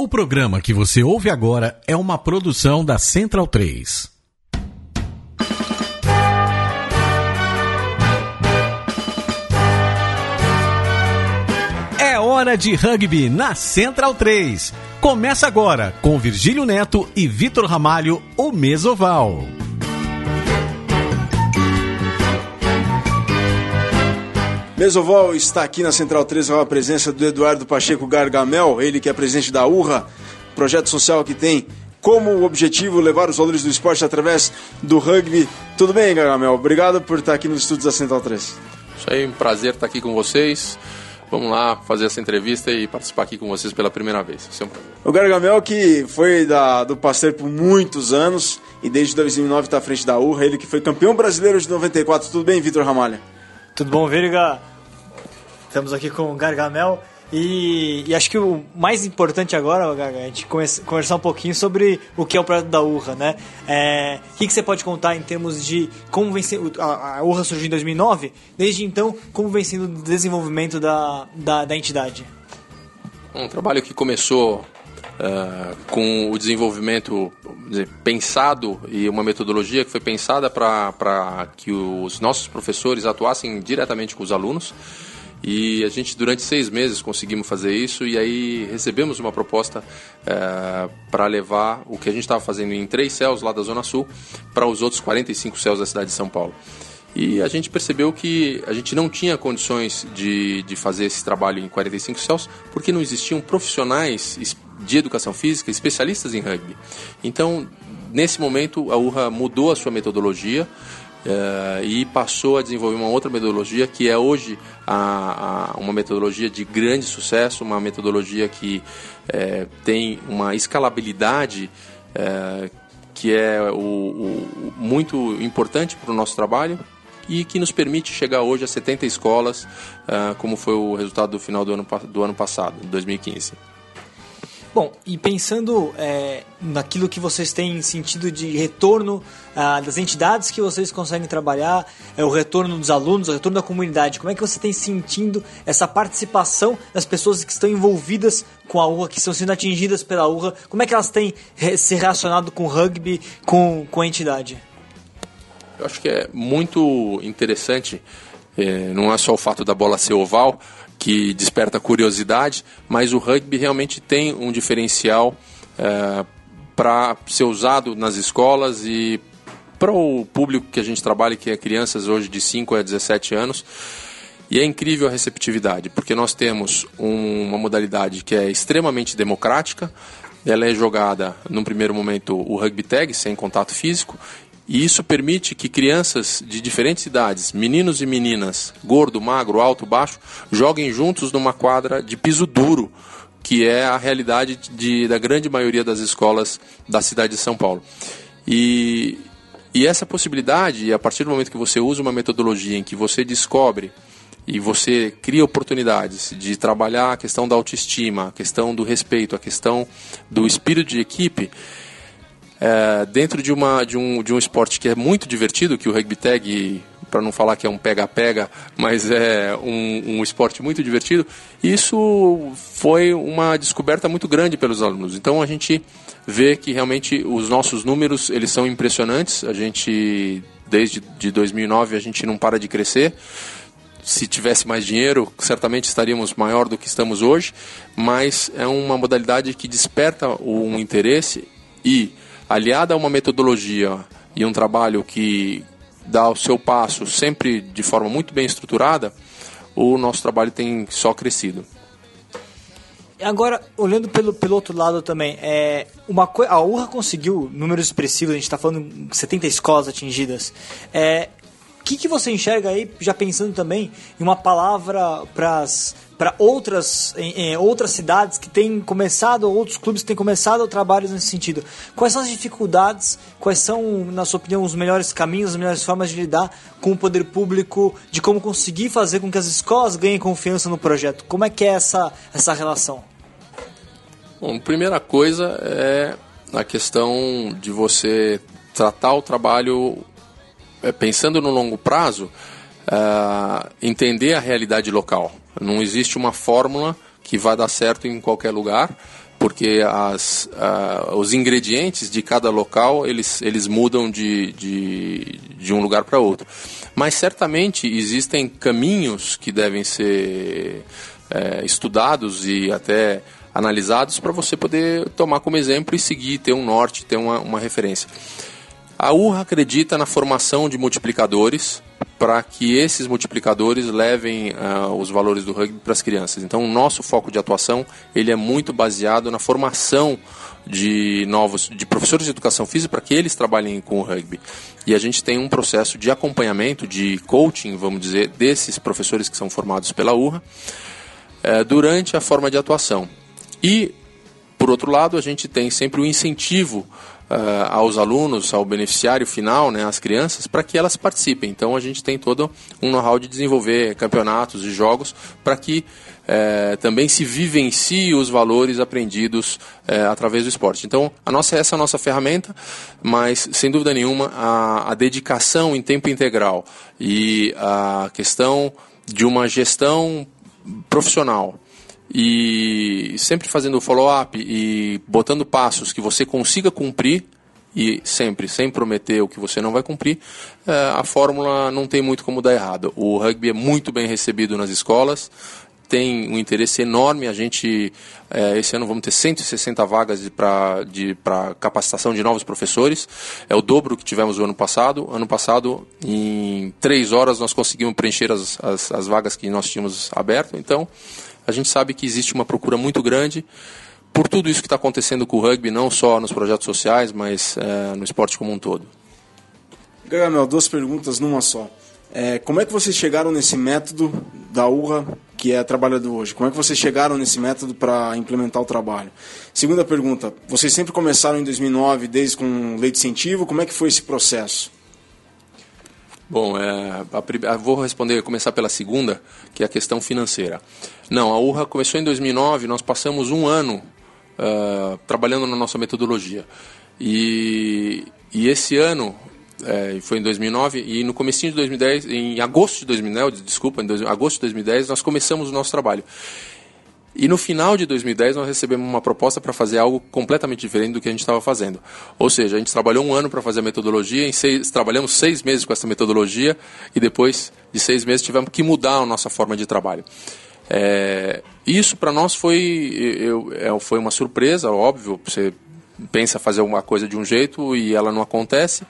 O programa que você ouve agora é uma produção da Central 3. É hora de rugby na Central 3. Começa agora com Virgílio Neto e Vitor Ramalho, o Mesoval. Mesoval está aqui na Central 3 com a presença do Eduardo Pacheco Gargamel, ele que é presidente da URRA, projeto social que tem como objetivo levar os valores do esporte através do rugby. Tudo bem, Gargamel? Obrigado por estar aqui nos estúdios da Central 3. Isso aí, um prazer estar aqui com vocês. Vamos lá fazer essa entrevista e participar aqui com vocês pela primeira vez. Ser um. O Gargamel que foi da, do Pasteur por muitos anos e desde 2009 está à frente da URRA, ele que foi campeão brasileiro de 94. Tudo bem, Vitor Ramalha? Tudo bom, Virga? Estamos aqui com o Gargamel e, e, acho que o mais importante agora, Garga, é a gente conversar um pouquinho sobre o que é o projeto da URRA, né? É, o que, que, você pode contar em termos de como vem sendo, a, a URRA surgiu em 2009, desde então, como vem sendo o desenvolvimento da, da, da entidade? Um trabalho que começou Uh, com o desenvolvimento dizer, pensado e uma metodologia que foi pensada para que os nossos professores atuassem diretamente com os alunos. E a gente, durante seis meses, conseguimos fazer isso e aí recebemos uma proposta é, para levar o que a gente estava fazendo em três céus lá da Zona Sul para os outros 45 céus da cidade de São Paulo. E a gente percebeu que a gente não tinha condições de, de fazer esse trabalho em 45 céus porque não existiam profissionais de educação física especialistas em rugby. Então, nesse momento, a URRA mudou a sua metodologia Uh, e passou a desenvolver uma outra metodologia que é hoje a, a, uma metodologia de grande sucesso, uma metodologia que é, tem uma escalabilidade é, que é o, o, muito importante para o nosso trabalho e que nos permite chegar hoje a 70 escolas, uh, como foi o resultado do final do ano, do ano passado, 2015. Bom, e pensando é, naquilo que vocês têm sentido de retorno ah, das entidades que vocês conseguem trabalhar, é, o retorno dos alunos, o retorno da comunidade, como é que você tem sentindo essa participação das pessoas que estão envolvidas com a URA, que estão sendo atingidas pela URA, como é que elas têm se relacionado com o rugby, com, com a entidade? Eu acho que é muito interessante, é, não é só o fato da bola ser oval, que desperta curiosidade, mas o rugby realmente tem um diferencial é, para ser usado nas escolas e para o público que a gente trabalha, que é crianças hoje de 5 a 17 anos. E é incrível a receptividade, porque nós temos um, uma modalidade que é extremamente democrática, ela é jogada, num primeiro momento, o rugby tag, sem contato físico, e isso permite que crianças de diferentes idades, meninos e meninas, gordo, magro, alto, baixo, joguem juntos numa quadra de piso duro, que é a realidade de, da grande maioria das escolas da cidade de São Paulo. E, e essa possibilidade, a partir do momento que você usa uma metodologia em que você descobre e você cria oportunidades de trabalhar a questão da autoestima, a questão do respeito, a questão do espírito de equipe, é, dentro de, uma, de, um, de um esporte que é muito divertido, que o rugby tag, para não falar que é um pega-pega, mas é um, um esporte muito divertido, isso foi uma descoberta muito grande pelos alunos. Então a gente vê que realmente os nossos números eles são impressionantes. A gente desde de 2009 a gente não para de crescer. Se tivesse mais dinheiro, certamente estaríamos maior do que estamos hoje, mas é uma modalidade que desperta um interesse e aliada a uma metodologia e um trabalho que dá o seu passo sempre de forma muito bem estruturada, o nosso trabalho tem só crescido. Agora, olhando pelo, pelo outro lado também, é, uma a URRA conseguiu números expressivos, a gente está falando de 70 escolas atingidas. É, o que, que você enxerga aí, já pensando também em uma palavra para outras, em, em, outras cidades que têm começado, outros clubes que têm começado trabalhos nesse sentido. Quais são as dificuldades? Quais são, na sua opinião, os melhores caminhos, as melhores formas de lidar com o poder público, de como conseguir fazer com que as escolas ganhem confiança no projeto? Como é que é essa, essa relação? Bom, primeira coisa é a questão de você tratar o trabalho pensando no longo prazo, uh, entender a realidade local. Não existe uma fórmula que vai dar certo em qualquer lugar. porque as, uh, os ingredientes de cada local eles, eles mudam de, de, de um lugar para outro. Mas certamente existem caminhos que devem ser é, estudados e até analisados para você poder tomar como exemplo e seguir, ter um norte, ter uma, uma referência. A URRA acredita na formação de multiplicadores para que esses multiplicadores levem uh, os valores do rugby para as crianças. Então, o nosso foco de atuação ele é muito baseado na formação de novos de professores de educação física para que eles trabalhem com o rugby. E a gente tem um processo de acompanhamento, de coaching, vamos dizer, desses professores que são formados pela URRA uh, durante a forma de atuação. E, por outro lado, a gente tem sempre o incentivo aos alunos, ao beneficiário final, né, às crianças, para que elas participem. Então a gente tem todo um know-how de desenvolver campeonatos e jogos para que uh, também se vivencie os valores aprendidos uh, através do esporte. Então a nossa, essa é a nossa ferramenta, mas sem dúvida nenhuma a, a dedicação em tempo integral e a questão de uma gestão profissional e sempre fazendo follow-up e botando passos que você consiga cumprir e sempre, sem prometer o que você não vai cumprir, é, a fórmula não tem muito como dar errado. O rugby é muito bem recebido nas escolas, tem um interesse enorme. A gente, é, esse ano, vamos ter 160 vagas para capacitação de novos professores. É o dobro que tivemos o ano passado. Ano passado, em três horas, nós conseguimos preencher as, as, as vagas que nós tínhamos aberto. Então, a gente sabe que existe uma procura muito grande por tudo isso que está acontecendo com o rugby, não só nos projetos sociais, mas é, no esporte como um todo. Gagamel, duas perguntas numa só. É, como é que vocês chegaram nesse método da URRA, que é trabalhador hoje? Como é que vocês chegaram nesse método para implementar o trabalho? Segunda pergunta, vocês sempre começaram em 2009, desde com lei de incentivo, como é que foi esse processo? Bom, é, a, a, vou responder, começar pela segunda, que é a questão financeira. Não, a URRA começou em 2009, nós passamos um ano uh, trabalhando na nossa metodologia. E, e esse ano, é, foi em 2009, e no comecinho de 2010, em agosto de 2010, desculpa, em dois, agosto de 2010, nós começamos o nosso trabalho. E no final de 2010 nós recebemos uma proposta para fazer algo completamente diferente do que a gente estava fazendo. Ou seja, a gente trabalhou um ano para fazer a metodologia, seis, trabalhamos seis meses com essa metodologia e depois de seis meses tivemos que mudar a nossa forma de trabalho. É, isso para nós foi, eu, é, foi uma surpresa, óbvio. Você pensa fazer uma coisa de um jeito e ela não acontece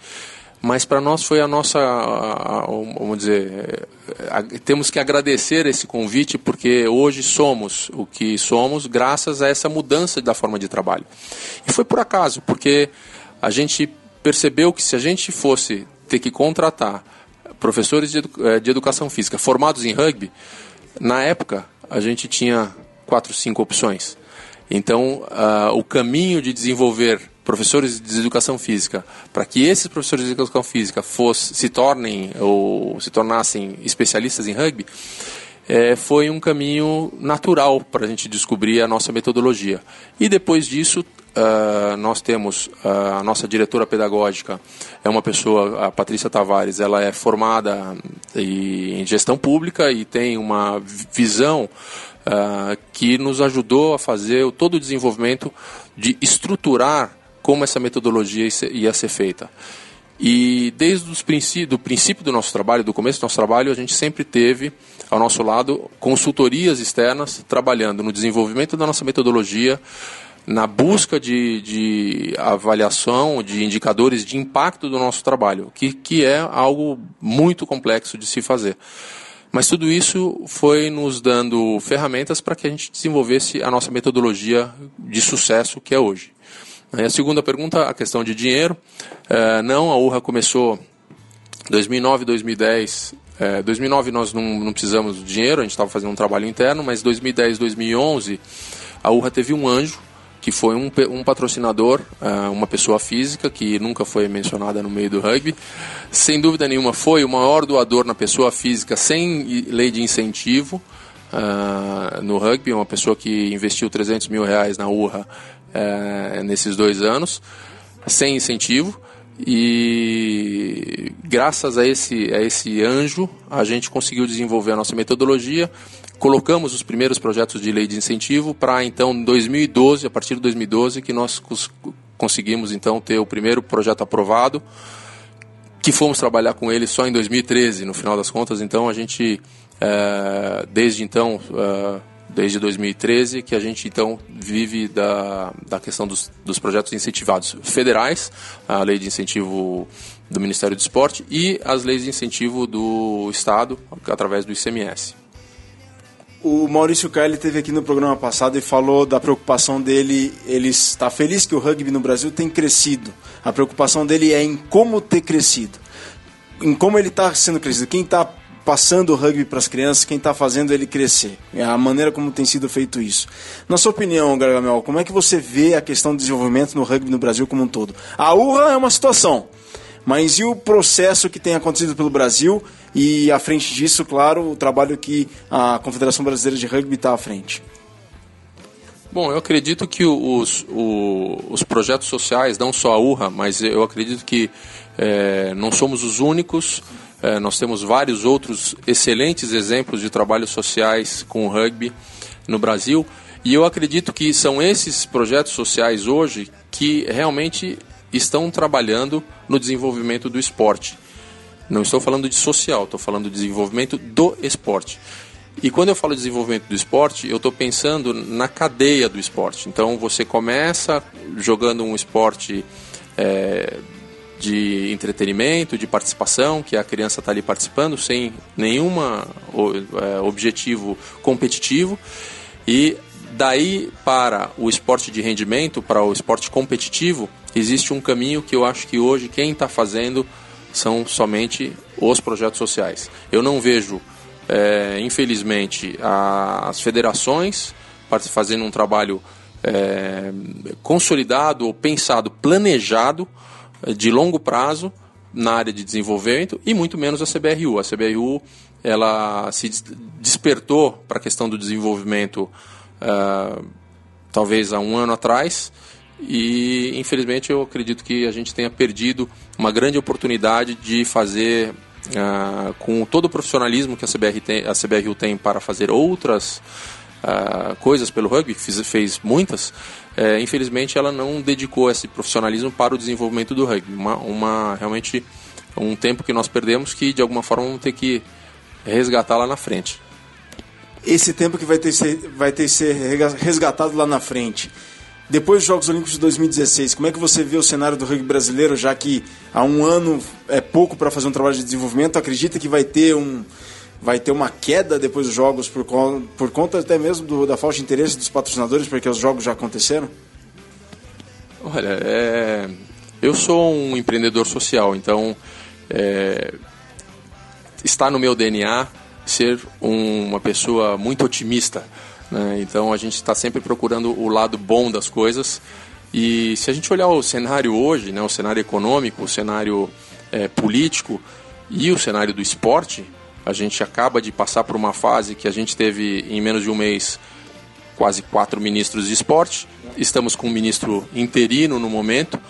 mas para nós foi a nossa, a, a, vamos dizer, a, temos que agradecer esse convite porque hoje somos o que somos graças a essa mudança da forma de trabalho. E foi por acaso, porque a gente percebeu que se a gente fosse ter que contratar professores de, edu eh, de educação física formados em rugby, na época a gente tinha quatro, cinco opções. Então, uh, o caminho de desenvolver professores de educação física, para que esses professores de educação física fosse, se tornem ou se tornassem especialistas em rugby, é, foi um caminho natural para a gente descobrir a nossa metodologia. E depois disso, uh, nós temos uh, a nossa diretora pedagógica, é uma pessoa, a Patrícia Tavares, ela é formada em gestão pública e tem uma visão uh, que nos ajudou a fazer todo o desenvolvimento de estruturar como essa metodologia ia ser feita. E desde os princípio, do princípio do nosso trabalho, do começo do nosso trabalho, a gente sempre teve ao nosso lado consultorias externas trabalhando no desenvolvimento da nossa metodologia, na busca de, de avaliação de indicadores de impacto do nosso trabalho, que, que é algo muito complexo de se fazer. Mas tudo isso foi nos dando ferramentas para que a gente desenvolvesse a nossa metodologia de sucesso que é hoje. E a segunda pergunta, a questão de dinheiro. É, não, a URRA começou 2009, 2010. É, 2009 nós não, não precisamos de dinheiro, a gente estava fazendo um trabalho interno, mas 2010, 2011 a URRA teve um anjo que foi um, um patrocinador, uh, uma pessoa física que nunca foi mencionada no meio do rugby. Sem dúvida nenhuma, foi o maior doador na pessoa física sem lei de incentivo uh, no rugby, uma pessoa que investiu 300 mil reais na URRA uh, nesses dois anos, sem incentivo. E graças a esse, a esse anjo, a gente conseguiu desenvolver a nossa metodologia colocamos os primeiros projetos de lei de incentivo para então em 2012, a partir de 2012 que nós conseguimos então ter o primeiro projeto aprovado, que fomos trabalhar com ele só em 2013, no final das contas. Então a gente é, desde então é, desde 2013 que a gente então vive da, da questão dos, dos projetos incentivados federais, a lei de incentivo do Ministério do Esporte e as leis de incentivo do Estado através do ICMS. O Maurício Caio esteve aqui no programa passado e falou da preocupação dele. Ele está feliz que o rugby no Brasil tem crescido. A preocupação dele é em como ter crescido, em como ele está sendo crescido, quem está passando o rugby para as crianças, quem está fazendo ele crescer, é a maneira como tem sido feito isso. Na sua opinião, Gargamel, como é que você vê a questão do desenvolvimento no rugby no Brasil como um todo? A URA é uma situação, mas e o processo que tem acontecido pelo Brasil e à frente disso, claro, o trabalho que a Confederação Brasileira de Rugby está à frente? Bom, eu acredito que os, os, os, projetos sociais, não só a URRA, mas eu acredito que é, não somos os únicos. É, nós temos vários outros excelentes exemplos de trabalhos sociais com o rugby no Brasil. E eu acredito que são esses projetos sociais hoje que realmente estão trabalhando no desenvolvimento do esporte. Não estou falando de social, estou falando de desenvolvimento do esporte. E quando eu falo de desenvolvimento do esporte, eu estou pensando na cadeia do esporte. Então você começa jogando um esporte é, de entretenimento, de participação, que a criança está ali participando sem nenhum é, objetivo competitivo. E daí para o esporte de rendimento, para o esporte competitivo, existe um caminho que eu acho que hoje quem está fazendo são somente os projetos sociais. Eu não vejo, é, infelizmente, as federações fazendo um trabalho é, consolidado ou pensado, planejado, de longo prazo na área de desenvolvimento e muito menos a CBRU. A CBRU ela se despertou para a questão do desenvolvimento uh, talvez há um ano atrás e infelizmente eu acredito que a gente tenha perdido uma grande oportunidade de fazer uh, com todo o profissionalismo que a, CBR tem, a CBRU tem para fazer outras uh, coisas pelo rugby, que fez, fez muitas, uh, infelizmente ela não dedicou esse profissionalismo para o desenvolvimento do rugby. Uma, uma, realmente um tempo que nós perdemos que de alguma forma vamos ter que resgatar lá na frente. Esse tempo que vai ter, vai ter ser resgatado lá na frente depois dos Jogos Olímpicos de 2016, como é que você vê o cenário do rugby brasileiro, já que há um ano é pouco para fazer um trabalho de desenvolvimento? Acredita que vai ter um vai ter uma queda depois dos jogos por, por conta até mesmo do, da falta de interesse dos patrocinadores, porque os jogos já aconteceram? Olha, é... eu sou um empreendedor social, então é... está no meu DNA ser um, uma pessoa muito otimista. Né? Então a gente está sempre procurando o lado bom das coisas. E se a gente olhar o cenário hoje, né, o cenário econômico, o cenário é, político e o cenário do esporte, a gente acaba de passar por uma fase que a gente teve em menos de um mês quase quatro ministros de esporte. Estamos com um ministro interino no momento,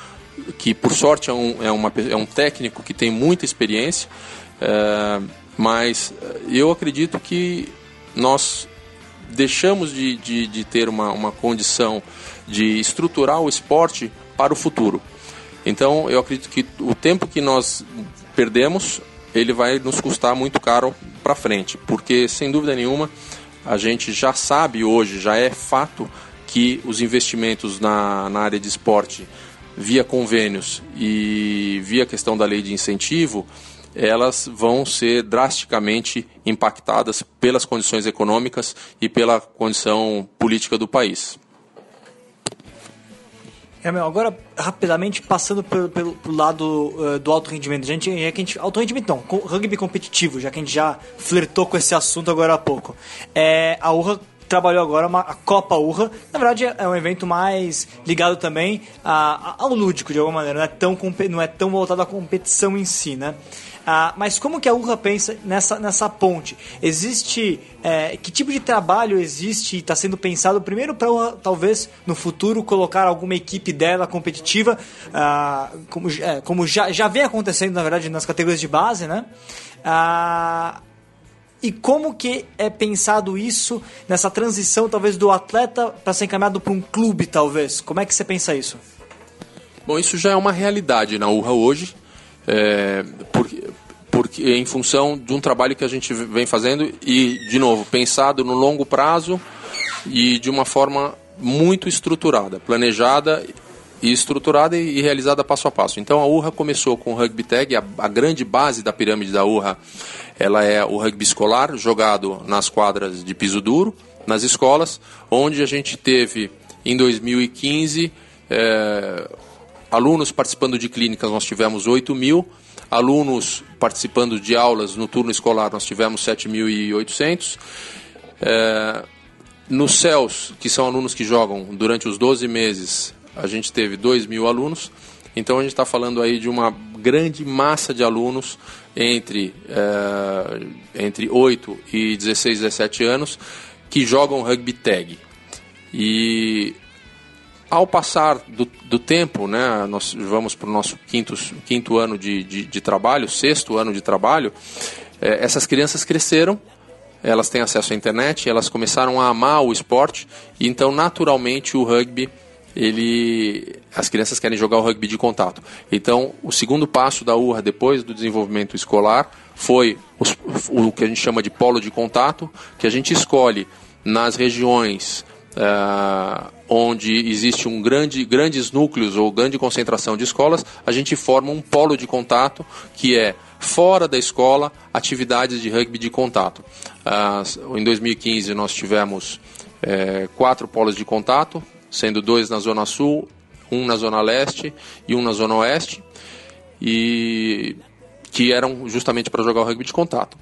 que por sorte é um, é uma, é um técnico que tem muita experiência, é, mas eu acredito que nós deixamos de, de, de ter uma, uma condição de estruturar o esporte para o futuro. Então, eu acredito que o tempo que nós perdemos, ele vai nos custar muito caro para frente, porque sem dúvida nenhuma a gente já sabe hoje, já é fato que os investimentos na, na área de esporte via convênios e via questão da lei de incentivo, elas vão ser drasticamente impactadas pelas condições econômicas e pela condição política do país. É, agora, rapidamente, passando pelo, pelo, lado uh, do alto rendimento. A gente, é que a gente, alto rendimento não, rugby competitivo, já que a gente já flertou com esse assunto agora há pouco. É, a URRA trabalhou agora uma, a Copa Urra. Na verdade, é um evento mais ligado também a, a, ao lúdico, de alguma maneira. Não é tão, não é tão voltado à competição em si, né? Ah, mas como que a URRA pensa nessa, nessa ponte? Existe. É, que tipo de trabalho existe e está sendo pensado primeiro para talvez no futuro colocar alguma equipe dela competitiva, ah, como, é, como já, já vem acontecendo, na verdade, nas categorias de base, né? Ah, e como que é pensado isso nessa transição, talvez, do atleta para ser encaminhado para um clube, talvez? Como é que você pensa isso? Bom, isso já é uma realidade na URRA hoje, é, porque, porque em função de um trabalho que a gente vem fazendo e, de novo, pensado no longo prazo e de uma forma muito estruturada, planejada e estruturada e realizada passo a passo. Então a URRA começou com o rugby tag, a, a grande base da pirâmide da URRA, ela é o rugby escolar, jogado nas quadras de piso duro, nas escolas, onde a gente teve em 2015 é, alunos participando de clínicas, nós tivemos 8 mil, alunos participando de aulas no turno escolar, nós tivemos 7.800. É, nos CELS, que são alunos que jogam durante os 12 meses, a gente teve 2 mil alunos. Então a gente está falando aí de uma grande massa de alunos entre, é, entre 8 e 16, 17 anos que jogam rugby tag. E ao passar do, do tempo, né, nós vamos para o nosso quinto, quinto ano de, de, de, trabalho, sexto ano de trabalho, é, essas crianças cresceram, elas têm acesso à internet, elas começaram a amar o esporte, e então naturalmente o rugby ele as crianças querem jogar o rugby de contato. Então, o segundo passo da URRA depois do desenvolvimento escolar foi os, o que a gente chama de polo de contato, que a gente escolhe nas regiões uh, onde existe um grande, grandes núcleos ou grande concentração de escolas, a gente forma um polo de contato que é fora da escola atividades de rugby de contato. Uh, em 2015 nós tivemos é, quatro polos de contato, sendo dois na Zona Sul, um na Zona Leste e um na Zona Oeste, e que eram justamente para jogar o rugby de contato.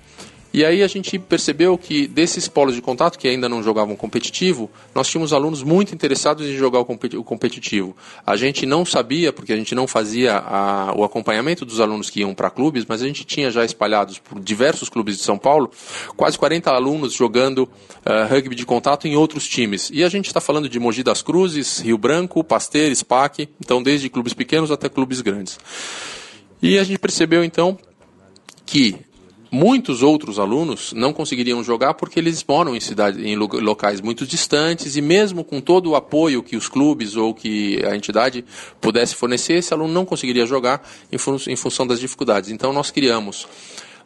E aí a gente percebeu que desses polos de contato que ainda não jogavam competitivo, nós tínhamos alunos muito interessados em jogar o competitivo. A gente não sabia, porque a gente não fazia a, o acompanhamento dos alunos que iam para clubes, mas a gente tinha já espalhados por diversos clubes de São Paulo, quase 40 alunos jogando uh, rugby de contato em outros times. E a gente está falando de Mogi das Cruzes, Rio Branco, Pasteira, SPAC, então desde clubes pequenos até clubes grandes. E a gente percebeu então que muitos outros alunos não conseguiriam jogar porque eles moram em cidades, em locais muito distantes e mesmo com todo o apoio que os clubes ou que a entidade pudesse fornecer, esse aluno não conseguiria jogar em, fun em função das dificuldades. Então nós criamos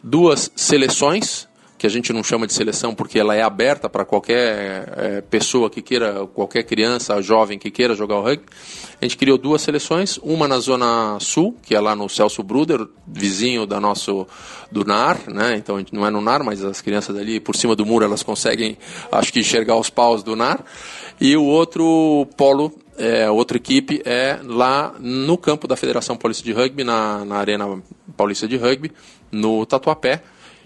duas seleções que a gente não chama de seleção porque ela é aberta para qualquer é, pessoa que queira, qualquer criança, jovem que queira jogar o rugby. A gente criou duas seleções, uma na zona sul, que é lá no Celso Bruder, vizinho da nosso do NAR, né? Então a gente não é no NAR, mas as crianças ali por cima do muro elas conseguem, acho que enxergar os paus do NAR. E o outro polo é, outra equipe é lá no campo da Federação Paulista de Rugby, na, na Arena Paulista de Rugby, no Tatuapé,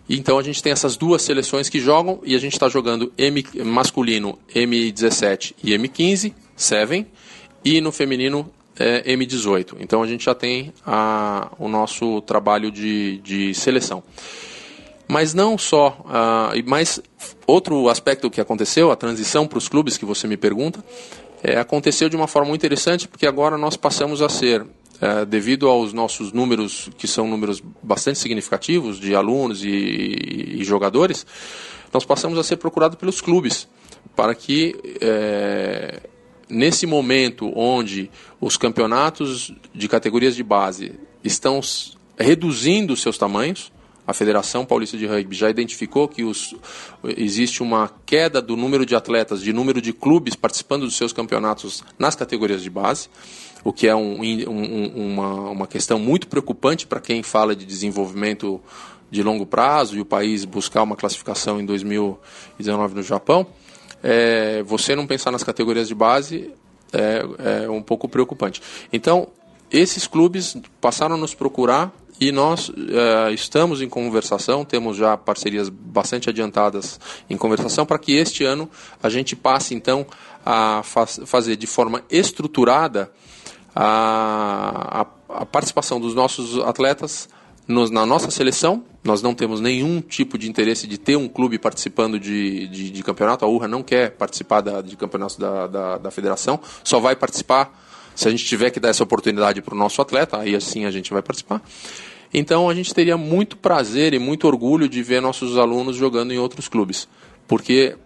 então a gente tem essas duas seleções que jogam e a gente está jogando M, masculino M17 e M15, 7, e no feminino é, M18. Então a gente já tem a, o nosso trabalho de, de seleção. Mas não só, uh, mas outro aspecto que aconteceu, a transição para os clubes que você me pergunta, é, aconteceu de uma forma muito interessante, porque agora nós passamos a ser é, devido aos nossos números, que são números bastante significativos de alunos e, e jogadores, nós passamos a ser procurados pelos clubes para que é, nesse momento onde os campeonatos de categorias de base estão reduzindo seus tamanhos, a Federação Paulista de Rugby já identificou que os, existe uma queda do número de atletas, de número de clubes participando dos seus campeonatos nas categorias de base o que é um, um, uma, uma questão muito preocupante para quem fala de desenvolvimento de longo prazo e o país buscar uma classificação em 2019 no Japão, é, você não pensar nas categorias de base é, é, um pouco preocupante. Então, esses clubes passaram a nos procurar e nós é, estamos em conversação, temos já parcerias bastante adiantadas em conversação para que este ano a gente passe então a faz, fazer de forma estruturada a, a, a participação dos nossos atletas nos, na nossa seleção. Nós não temos nenhum tipo de interesse de ter um clube participando de, de, de campeonato. A URRA não quer participar da, de campeonatos da, da, da federação, só vai participar se a gente tiver que dar essa oportunidade para o nosso atleta, aí assim a gente vai participar. Então a gente teria muito prazer e muito orgulho de ver nossos alunos jogando em outros clubes, porque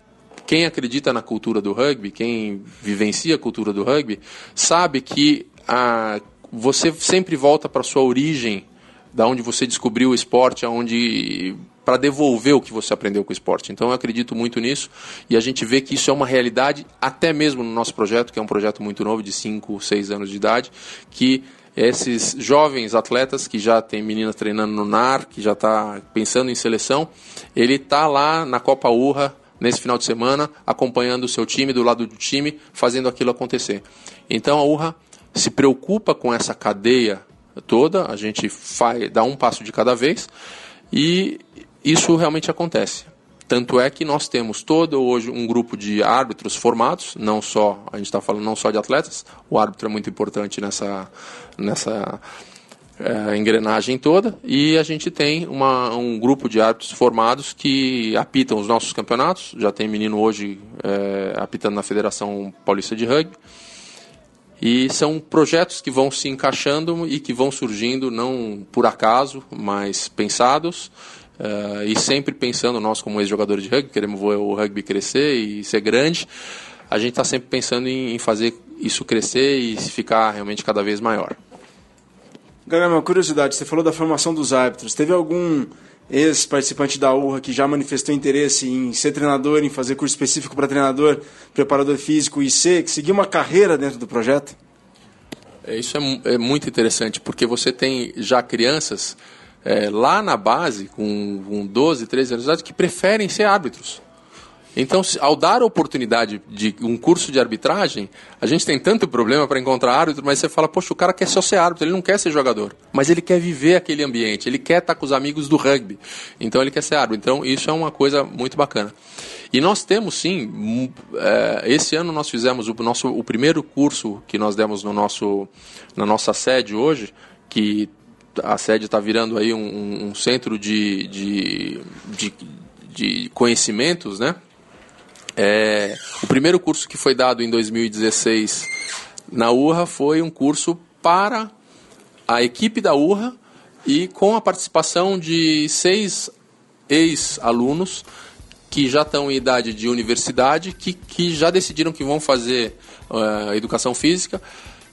quem acredita na cultura do rugby, quem vivencia a cultura do rugby, sabe que a, você sempre volta para sua origem, da onde você descobriu o esporte, aonde para devolver o que você aprendeu com o esporte. Então eu acredito muito nisso e a gente vê que isso é uma realidade até mesmo no nosso projeto, que é um projeto muito novo, de 5, 6 anos de idade, que esses jovens atletas que já tem meninas treinando no NAR, que já está pensando em seleção, ele está lá na Copa Urra nesse final de semana, acompanhando o seu time, do lado do time, fazendo aquilo acontecer. Então a Urra se preocupa com essa cadeia toda, a gente faz, dá um passo de cada vez e isso realmente acontece. Tanto é que nós temos todo hoje um grupo de árbitros formados, não só, a gente está falando não só de atletas, o árbitro é muito importante nessa, nessa é, engrenagem toda, e a gente tem uma, um grupo de árbitros formados que apitam os nossos campeonatos, já tem menino hoje é, apitando na Federação Paulista de Rugby, e são projetos que vão se encaixando e que vão surgindo não por acaso, mas pensados, Uh, e sempre pensando, nós como ex-jogadores de rugby, queremos ver o rugby crescer e ser grande, a gente está sempre pensando em, em, fazer isso crescer e ficar realmente cada vez maior. Gaga, uma curiosidade, você falou da formação dos árbitros. Teve algum ex-participante da URRA que já manifestou interesse em ser treinador, em fazer curso específico para treinador, preparador físico e ser, seguir uma carreira dentro do projeto? É, isso é, é muito interessante, porque você tem já crianças é, lá na base, com, com 12, 13 anos de idade, que preferem ser árbitros. Então, ao dar a oportunidade de um curso de arbitragem, a gente tem tanto problema para encontrar árbitro, mas você fala, poxa, o cara quer só ser árbitro, ele não quer ser jogador, mas ele quer viver aquele ambiente, ele quer estar com os amigos do rugby, então ele quer ser árbitro. Então, isso é uma coisa muito bacana. E nós temos sim, é, esse ano nós fizemos o nosso o primeiro curso que nós demos no nosso na nossa sede hoje, que a sede está virando aí um, um centro de, de, de, de, conhecimentos, né? É, o primeiro curso que foi dado em 2016 na URRA foi um curso para a equipe da URRA e com a participação de seis ex-alunos que já estão em idade de universidade, que, que já decidiram que vão fazer uh, educação física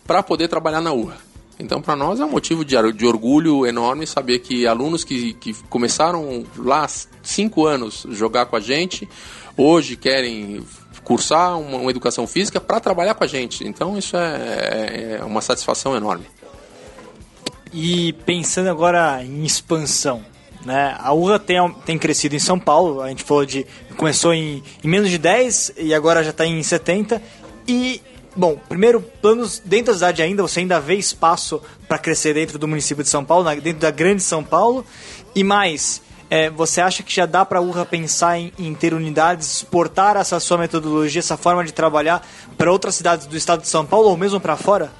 para poder trabalhar na URRA. Então, para nós é um motivo de, de, orgulho enorme saber que alunos que, que começaram lá cinco anos jogar com a gente, hoje querem cursar uma, uma educação física para trabalhar com a gente. Então, isso é, é, é uma satisfação enorme. E pensando agora em expansão, né? A URA tem, tem crescido em São Paulo, a gente falou de. começou em, em menos de 10 e agora já está em 70. E Bom, primeiro, planos dentro da cidade ainda, você ainda vê espaço para crescer dentro do município de São Paulo, dentro da grande São Paulo. E mais, é, você acha que já dá para a URRA pensar em, em, ter unidades, exportar essa sua metodologia, essa forma de trabalhar para outras cidades do estado de São Paulo ou mesmo para fora?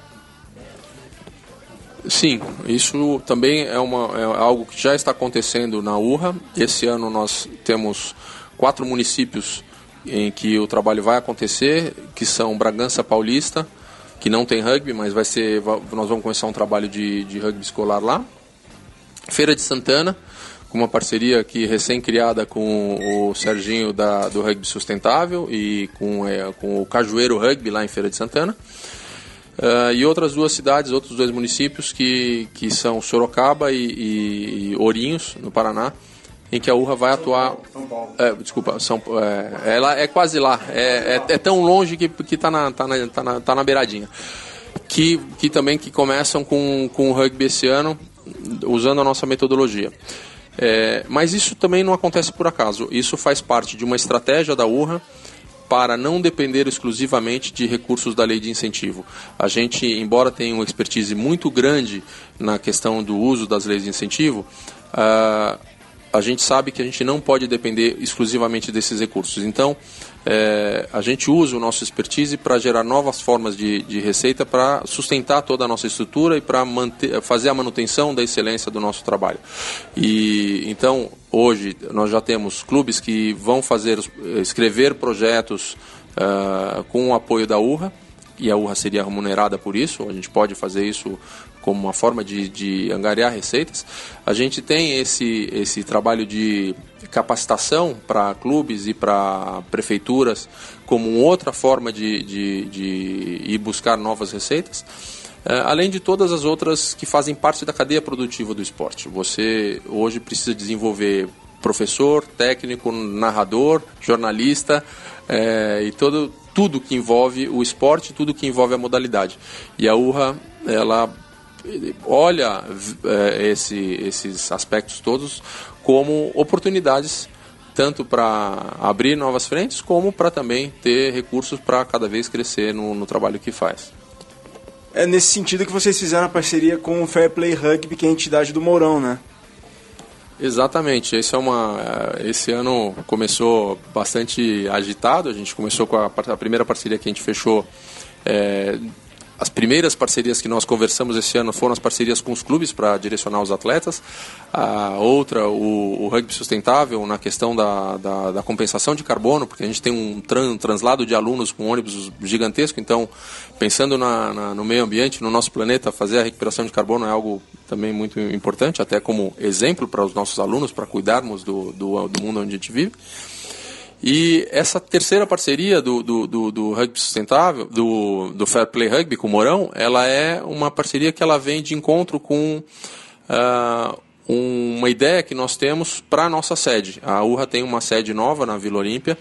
Sim, isso também é, uma, é algo que já está acontecendo na URRA. Esse ano nós temos quatro municípios em que o trabalho vai acontecer, que são Bragança Paulista, que não tem rugby, mas vai ser, nós vamos começar um trabalho de, de rugby escolar lá. Feira de Santana, com uma parceria aqui recém-criada com o Serginho da, do Rugby Sustentável e com, é, com o Cajueiro Rugby lá em Feira de Santana. Uh, e outras duas cidades, outros dois municípios que, que são Sorocaba e, e, Ourinhos, no Paraná, em que a URRA vai atuar. São Paulo. É, desculpa, São, é, ela é quase lá. É, é, é tão longe que está na, tá na, tá na, tá na beiradinha. Que, que também que começam com, com o rugby esse ano, usando a nossa metodologia. É, mas isso também não acontece por acaso. Isso faz parte de uma estratégia da URRA para não depender exclusivamente de recursos da lei de incentivo. A gente, embora tenha uma expertise muito grande na questão do uso das leis de incentivo, uh, a gente sabe que a gente não pode depender exclusivamente desses recursos. Então, é, a gente usa o nosso expertise para gerar novas formas de, de receita para sustentar toda a nossa estrutura e para fazer a manutenção da excelência do nosso trabalho. E então, hoje, nós já temos clubes que vão fazer escrever projetos uh, com o apoio da URRA e a urra seria remunerada por isso, a gente pode fazer isso como uma forma de, de angariar receitas. A gente tem esse, esse trabalho de capacitação para clubes e para prefeituras como outra forma de, de, de ir buscar novas receitas. É, além de todas as outras que fazem parte da cadeia produtiva do esporte. Você hoje precisa desenvolver professor, técnico, narrador, jornalista é, e todo, tudo que envolve o esporte, tudo que envolve a modalidade. E a URRA, ela olha é, esse, esses aspectos todos como oportunidades tanto para abrir novas frentes como para também ter recursos para cada vez crescer no, no, trabalho que faz. É nesse sentido que vocês fizeram a parceria com o Fair Play Rugby, que é a entidade do Mourão, né? Exatamente, esse, é uma, é, esse ano começou bastante agitado, a gente começou com a, a primeira parceria que a gente fechou é, as primeiras parcerias que nós conversamos esse ano foram as parcerias com os clubes para direcionar os atletas. A outra, o, o rugby sustentável, na questão da, da, da, compensação de carbono, porque a gente tem um, tran, um translado de alunos com ônibus gigantesco, então, pensando na, na, no meio ambiente, no nosso planeta, fazer a recuperação de carbono é algo também muito importante, até como exemplo para os nossos alunos, para cuidarmos do, do, do mundo onde a gente vive. E essa terceira parceria do, do, do, do, rugby sustentável, do, do Fair Play Rugby com o Morão, ela é uma parceria que ela vem de encontro com uh, uma ideia que nós temos para a nossa sede. A URRA tem uma sede nova na Vila Olímpia,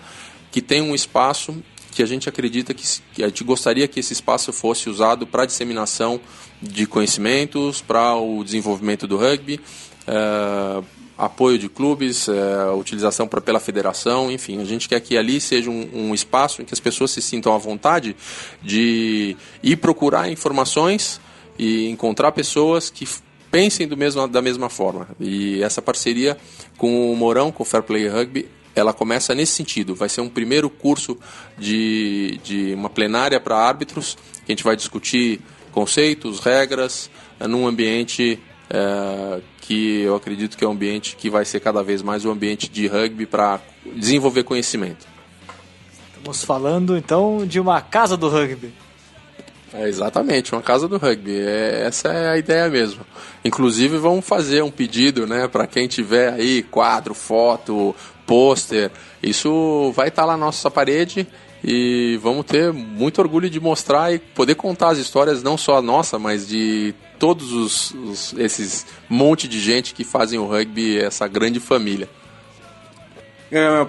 que tem um espaço que a gente acredita que, que a gente gostaria que esse espaço fosse usado para disseminação de conhecimentos, para o desenvolvimento do rugby, uh, apoio de clubes, é, utilização pra, pela federação, enfim, a gente quer que ali seja um, um, espaço em que as pessoas se sintam à vontade de ir procurar informações e encontrar pessoas que pensem do mesmo, da mesma forma. E essa parceria com o Morão, com o Fair Play Rugby, ela começa nesse sentido. Vai ser um primeiro curso de, de uma plenária para árbitros, que a gente vai discutir conceitos, regras, num ambiente é, que eu acredito que é um ambiente que vai ser cada vez mais um ambiente de rugby para desenvolver conhecimento. Estamos falando então de uma casa do rugby. É, exatamente, uma casa do rugby. É, essa é a ideia mesmo. Inclusive, vamos fazer um pedido né, para quem tiver aí quadro, foto, pôster. Isso vai estar tá lá na nossa parede e vamos ter muito orgulho de mostrar e poder contar as histórias, não só a nossa, mas de todos os, os, esses monte de gente que fazem o rugby, essa grande família.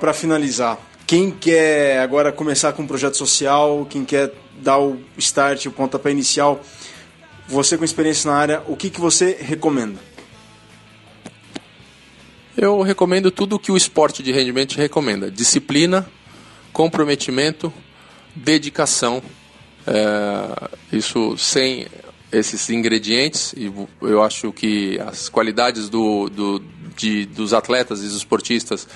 Para finalizar, quem quer agora começar com um projeto social, quem quer dar o start, o pontapé inicial, você com experiência na área, o que, que você recomenda? Eu recomendo tudo o que o esporte de rendimento recomenda: disciplina, comprometimento, dedicação. É, isso sem esses ingredientes, e eu acho que as qualidades do, do, de, dos atletas e dos esportistas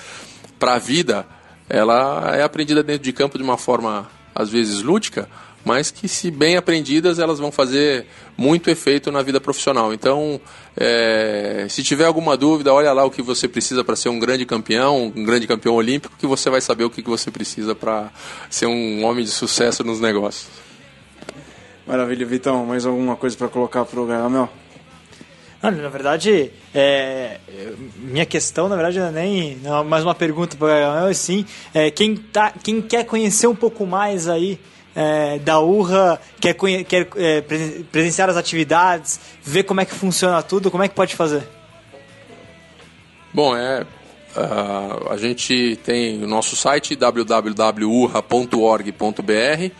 para a vida, ela é aprendida dentro de campo de uma forma, às vezes, lúdica, mas que, se bem aprendidas, elas vão fazer muito efeito na vida profissional. Então, é, se tiver alguma dúvida, olha lá o que você precisa para ser um grande campeão, um grande campeão olímpico, que você vai saber o que você precisa para ser um homem de sucesso nos negócios. Maravilha, Vitão. Mais alguma coisa para colocar para o Garamel? na verdade, é, minha questão, na verdade, não é nem não é mais uma pergunta para o Garamel, sim, é, quem, tá, quem quer conhecer um pouco mais aí é, da URRA, quer, quer é, presenciar as atividades, ver como é que funciona tudo, como é que pode fazer? Bom, é, uh, a gente tem o nosso site www.urra.org.br.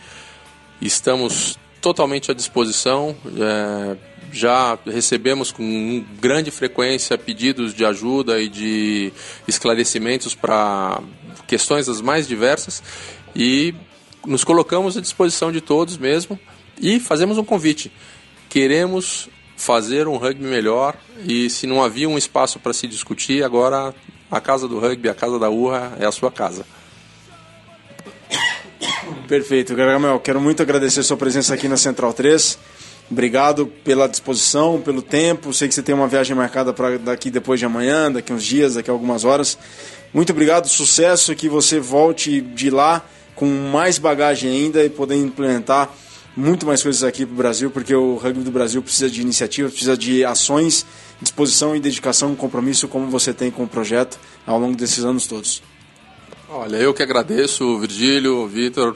Estamos totalmente à disposição. É, já recebemos com grande frequência pedidos de ajuda e de esclarecimentos para questões as mais diversas e nos colocamos à disposição de todos mesmo e fazemos um convite. Queremos fazer um rugby melhor e se não havia um espaço para se discutir, agora a casa do rugby, a casa da urra é a sua casa. Perfeito, Gargamel. Quero muito agradecer a sua presença aqui na Central 3. Obrigado pela disposição, pelo tempo. Sei que você tem uma viagem marcada para daqui depois de amanhã, daqui uns dias, daqui algumas horas. Muito obrigado, sucesso, que você volte de lá com mais bagagem ainda e poder implementar muito mais coisas aqui para o Brasil, porque o rugby do Brasil precisa de iniciativas, precisa de ações, disposição e dedicação, compromisso, como você tem com o projeto ao longo desses anos todos. Olha, eu que agradeço, Virgílio, Vitor,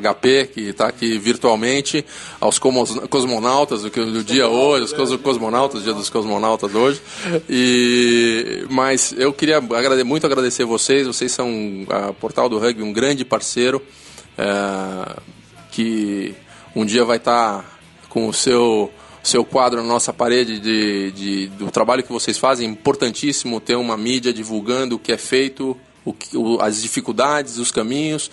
HP, que está aqui virtualmente, aos cosmonautas do, dia hoje, os cosmonautas, dia dos cosmonautas hoje. E, mas eu queria agrade, muito agradecer vocês, vocês são a Portal do Rugby, um grande parceiro, é, que um dia vai estar tá com o seu seu quadro na nossa parede de, de, do trabalho que vocês fazem. Importantíssimo ter uma mídia divulgando o que é feito, o, o, as dificuldades, os caminhos,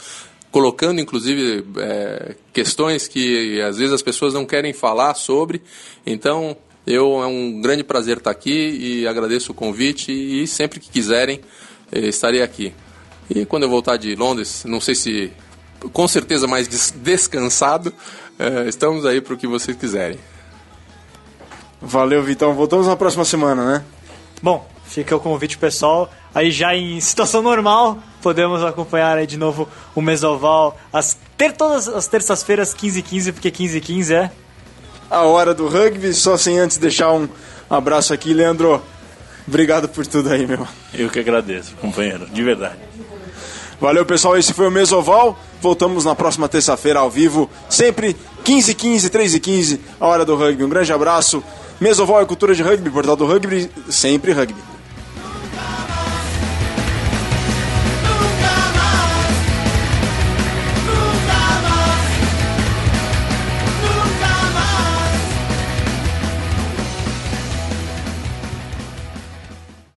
colocando inclusive é, questões que às vezes as pessoas não querem falar sobre. Então, eu é um grande prazer estar aqui e agradeço o convite e sempre que quiserem eh, estarei aqui. E quando eu voltar de Londres, não sei se com certeza mais descansado, é, estamos aí para o que vocês quiserem. Valeu, Vitão. Voltamos na próxima semana, né? Bom, fica o convite pessoal. Aí já em situação normal, podemos acompanhar aí de novo o Mesoval as ter todas as terças-feiras 15 15 porque 15 15 é a hora do rugby, só sem antes deixar um abraço aqui, Leandro. Obrigado por tudo aí, meu. Eu que agradeço, companheiro, de verdade. Valeu, pessoal. Esse foi o Mesoval. Voltamos na próxima terça-feira ao vivo, sempre 15 15 3 e 15 a hora do rugby. Um grande abraço. Mesoval é cultura de rugby, portal do rugby, sempre rugby.